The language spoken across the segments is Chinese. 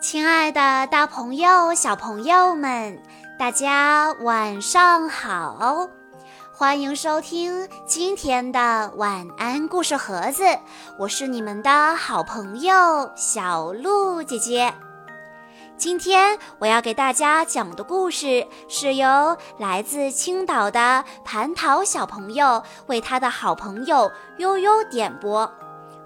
亲爱的，大朋友、小朋友们，大家晚上好！欢迎收听今天的晚安故事盒子，我是你们的好朋友小鹿姐姐。今天我要给大家讲的故事是由来自青岛的蟠桃小朋友为他的好朋友悠悠点播，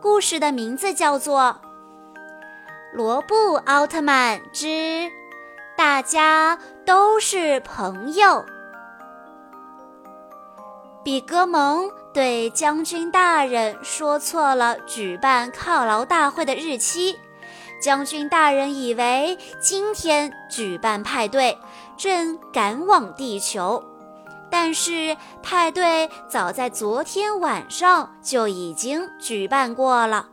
故事的名字叫做。罗布奥特曼之，大家都是朋友。比格蒙对将军大人说错了举办犒劳大会的日期，将军大人以为今天举办派对，正赶往地球，但是派对早在昨天晚上就已经举办过了。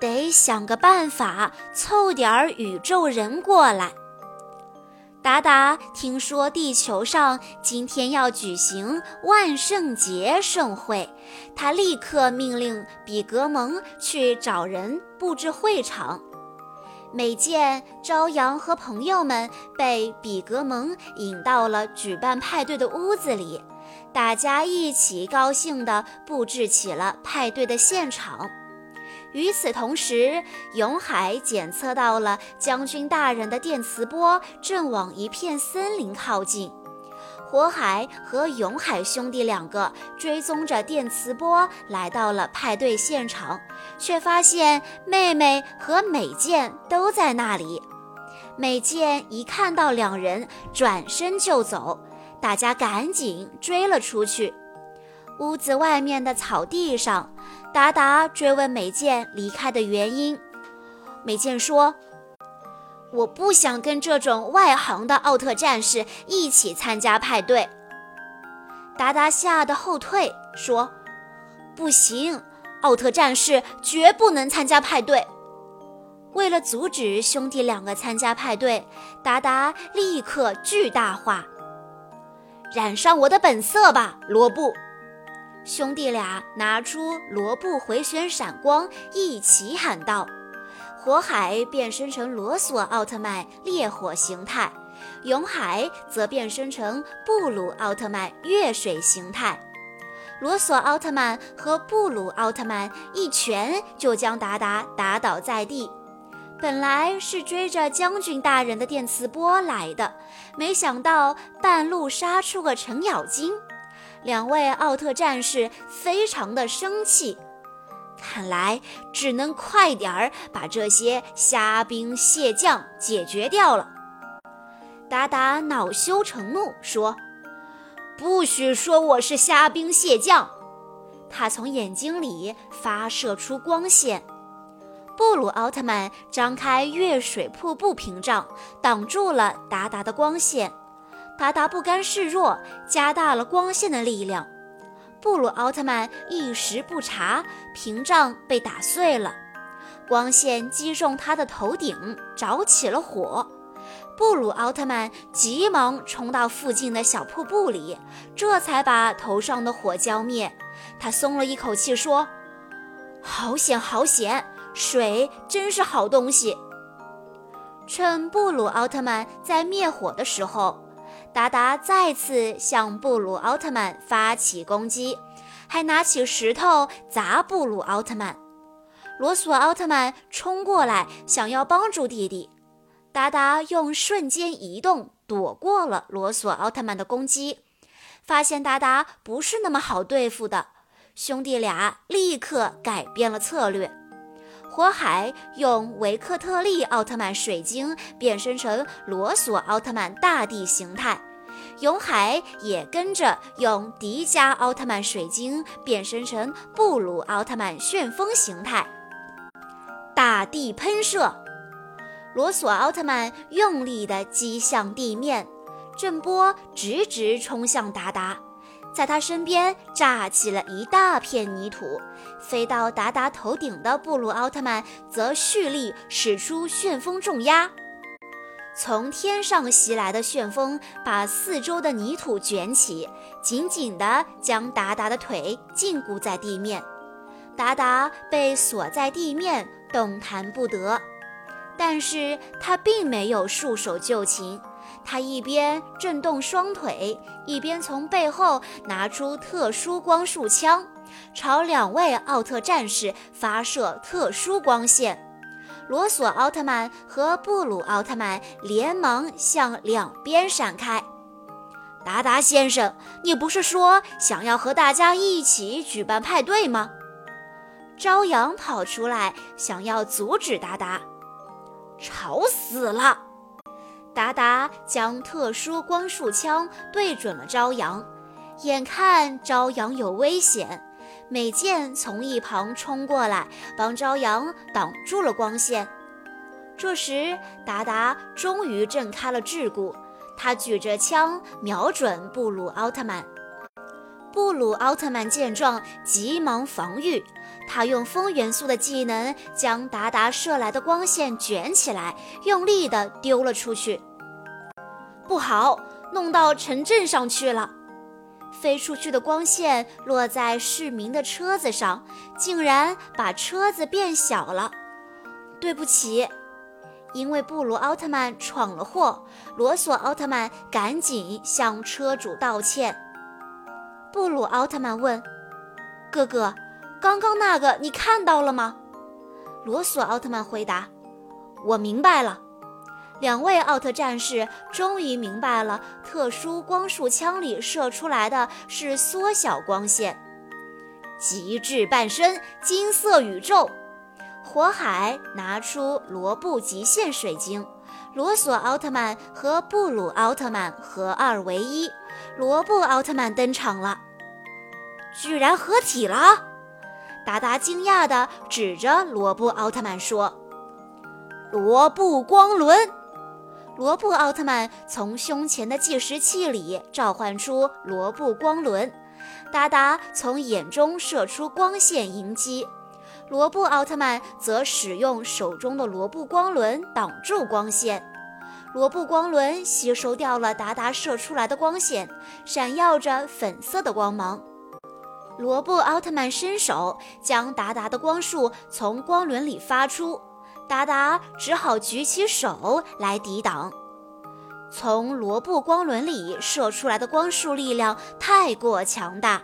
得想个办法凑点儿宇宙人过来。达达听说地球上今天要举行万圣节盛会，他立刻命令比格蒙去找人布置会场。美见朝阳和朋友们被比格蒙引到了举办派对的屋子里，大家一起高兴地布置起了派对的现场。与此同时，永海检测到了将军大人的电磁波正往一片森林靠近。火海和永海兄弟两个追踪着电磁波来到了派对现场，却发现妹妹和美健都在那里。美健一看到两人，转身就走，大家赶紧追了出去。屋子外面的草地上。达达追问美健离开的原因，美健说：“我不想跟这种外行的奥特战士一起参加派对。”达达吓得后退，说：“不行，奥特战士绝不能参加派对。”为了阻止兄弟两个参加派对，达达立刻巨大化：“染上我的本色吧，罗布！”兄弟俩拿出罗布回旋闪光，一起喊道：“火海变身成罗索奥特曼烈火形态，永海则变身成布鲁奥特曼月水形态。罗索奥特曼和布鲁奥特曼一拳就将达达打倒在地。本来是追着将军大人的电磁波来的，没想到半路杀出个程咬金。”两位奥特战士非常的生气，看来只能快点儿把这些虾兵蟹将解决掉了。达达恼羞成怒说：“不许说我是虾兵蟹将！”他从眼睛里发射出光线。布鲁奥特曼张开月水瀑布屏障，挡住了达达的光线。达达不甘示弱，加大了光线的力量。布鲁奥特曼一时不察，屏障被打碎了，光线击中他的头顶，着起了火。布鲁奥特曼急忙冲到附近的小瀑布里，这才把头上的火浇灭。他松了一口气，说：“好险，好险！水真是好东西。”趁布鲁奥特曼在灭火的时候。达达再次向布鲁奥特曼发起攻击，还拿起石头砸布鲁奥特曼。罗索奥特曼冲过来想要帮助弟弟，达达用瞬间移动躲过了罗索奥特曼的攻击。发现达达不是那么好对付的，兄弟俩立刻改变了策略。火海用维克特利奥特曼水晶变身成罗索奥特曼大地形态，永海也跟着用迪迦奥特曼水晶变身成布鲁奥特曼旋风形态。大地喷射，罗索奥特曼用力地击向地面，震波直直冲向达达。在他身边炸起了一大片泥土，飞到达达头顶的布鲁奥特曼则蓄力使出旋风重压，从天上袭来的旋风把四周的泥土卷起，紧紧地将达达的腿禁锢在地面，达达被锁在地面，动弹不得。但是他并没有束手就擒，他一边震动双腿，一边从背后拿出特殊光束枪，朝两位奥特战士发射特殊光线。罗索奥特曼和布鲁奥特曼连忙向两边闪开。达达先生，你不是说想要和大家一起举办派对吗？朝阳跑出来，想要阻止达达。吵死了！达达将特殊光束枪对准了朝阳，眼看朝阳有危险，美健从一旁冲过来，帮朝阳挡住了光线。这时，达达终于挣开了桎梏。他举着枪瞄准布鲁奥特曼，布鲁奥特曼见状急忙防御，他用风元素的技能将达达射来的光线卷起来，用力地丢了出去。不好，弄到城镇上去了！飞出去的光线落在市民的车子上，竟然把车子变小了。对不起。因为布鲁奥特曼闯了祸，罗索奥特曼赶紧向车主道歉。布鲁奥特曼问：“哥哥，刚刚那个你看到了吗？”罗索奥特曼回答：“我明白了。”两位奥特战士终于明白了，特殊光束枪里射出来的是缩小光线。极致半身，金色宇宙。火海拿出罗布极限水晶，罗索奥特曼和布鲁奥特曼合二为一，罗布奥特曼登场了，居然合体了！达达惊讶地指着罗布奥特曼说：“罗布光轮！”罗布奥特曼从胸前的计时器里召唤出罗布光轮，达达从眼中射出光线迎击。罗布奥特曼则使用手中的罗布光轮挡住光线，罗布光轮吸收掉了达达射出来的光线，闪耀着粉色的光芒。罗布奥特曼伸手将达达的光束从光轮里发出，达达只好举起手来抵挡。从罗布光轮里射出来的光束力量太过强大，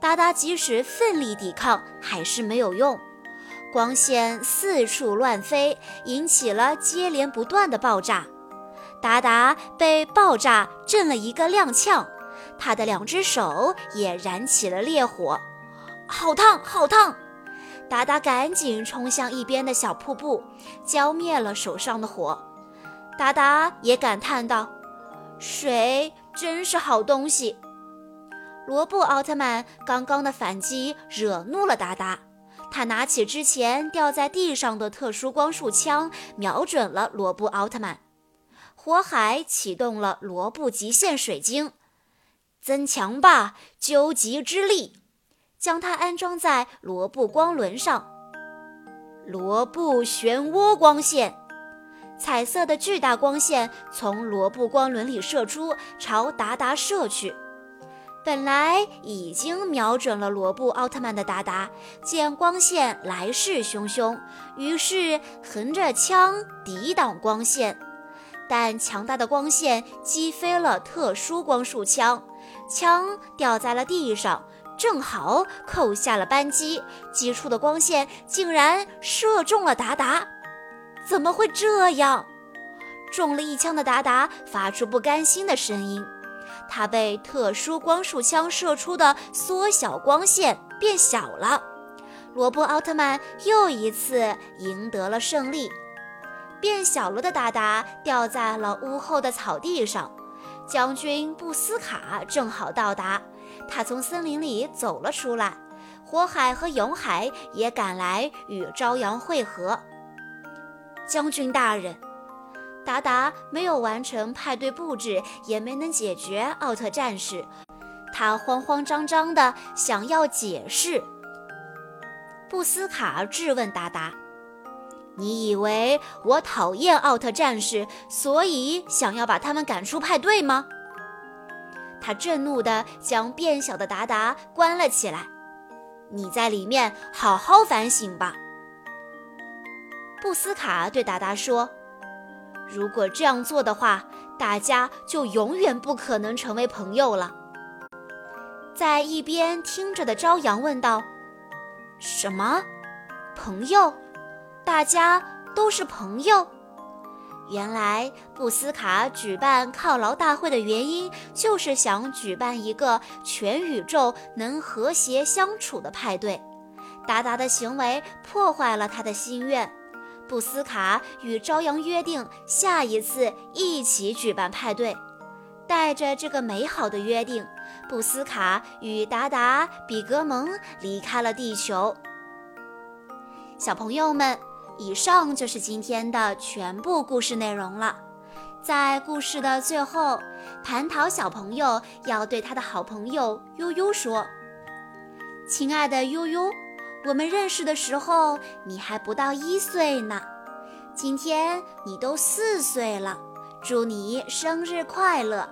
达达即使奋力抵抗还是没有用。光线四处乱飞，引起了接连不断的爆炸。达达被爆炸震了一个踉跄，他的两只手也燃起了烈火，好烫，好烫！达达赶紧冲向一边的小瀑布，浇灭了手上的火。达达也感叹道：“水真是好东西。”罗布奥特曼刚刚的反击惹怒了达达。他拿起之前掉在地上的特殊光束枪，瞄准了罗布奥特曼。火海启动了罗布极限水晶，增强吧，究极之力，将它安装在罗布光轮上。罗布漩涡光线，彩色的巨大光线从罗布光轮里射出，朝达达射去。本来已经瞄准了罗布奥特曼的达达，见光线来势汹汹，于是横着枪抵挡光线，但强大的光线击飞了特殊光束枪，枪掉在了地上，正好扣下了扳机，击出的光线竟然射中了达达。怎么会这样？中了一枪的达达发出不甘心的声音。他被特殊光束枪射出的缩小光线变小了，罗布奥特曼又一次赢得了胜利。变小了的达达掉在了屋后的草地上，将军布斯卡正好到达，他从森林里走了出来，火海和永海也赶来与朝阳会合。将军大人。达达没有完成派对布置，也没能解决奥特战士，他慌慌张张的想要解释。布斯卡质问达达：“你以为我讨厌奥特战士，所以想要把他们赶出派对吗？”他震怒地将变小的达达关了起来。你在里面好好反省吧。布斯卡对达达说。如果这样做的话，大家就永远不可能成为朋友了。在一边听着的朝阳问道：“什么？朋友？大家都是朋友？”原来布斯卡举办犒劳大会的原因，就是想举办一个全宇宙能和谐相处的派对。达达的行为破坏了他的心愿。布斯卡与朝阳约定，下一次一起举办派对。带着这个美好的约定，布斯卡与达达、比格蒙离开了地球。小朋友们。以上就是今天的全部故事内容了。在故事的最后，蟠桃小朋友要对他的好朋友悠悠说：“亲爱的悠悠，我们认识的时候你还不到一岁呢，今天你都四岁了，祝你生日快乐！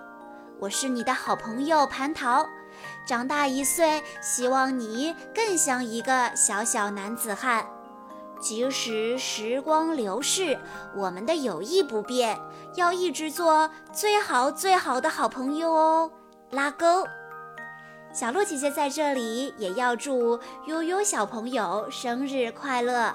我是你的好朋友蟠桃，长大一岁，希望你更像一个小小男子汉。”即使时光流逝，我们的友谊不变，要一直做最好最好的好朋友哦！拉钩。小鹿姐姐在这里也要祝悠悠小朋友生日快乐，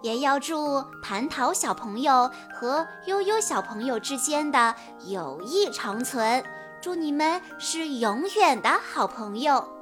也要祝蟠桃小朋友和悠悠小朋友之间的友谊长存，祝你们是永远的好朋友。